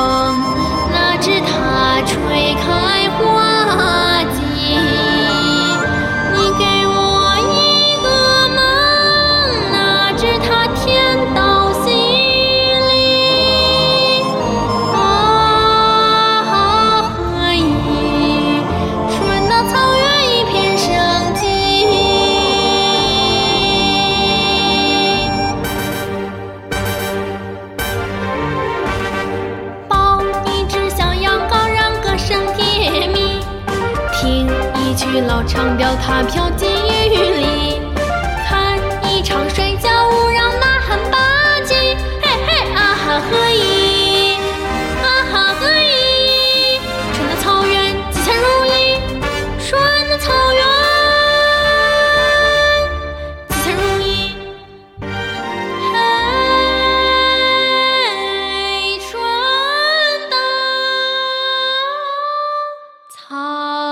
风那只它吹开句老长调，它飘进雨里。看一场摔跤，舞让呐喊吧唧。嘿嘿，啊哈何意？啊哈何意？春的草原吉祥如意，春的草原吉祥如意。嘿，春的草。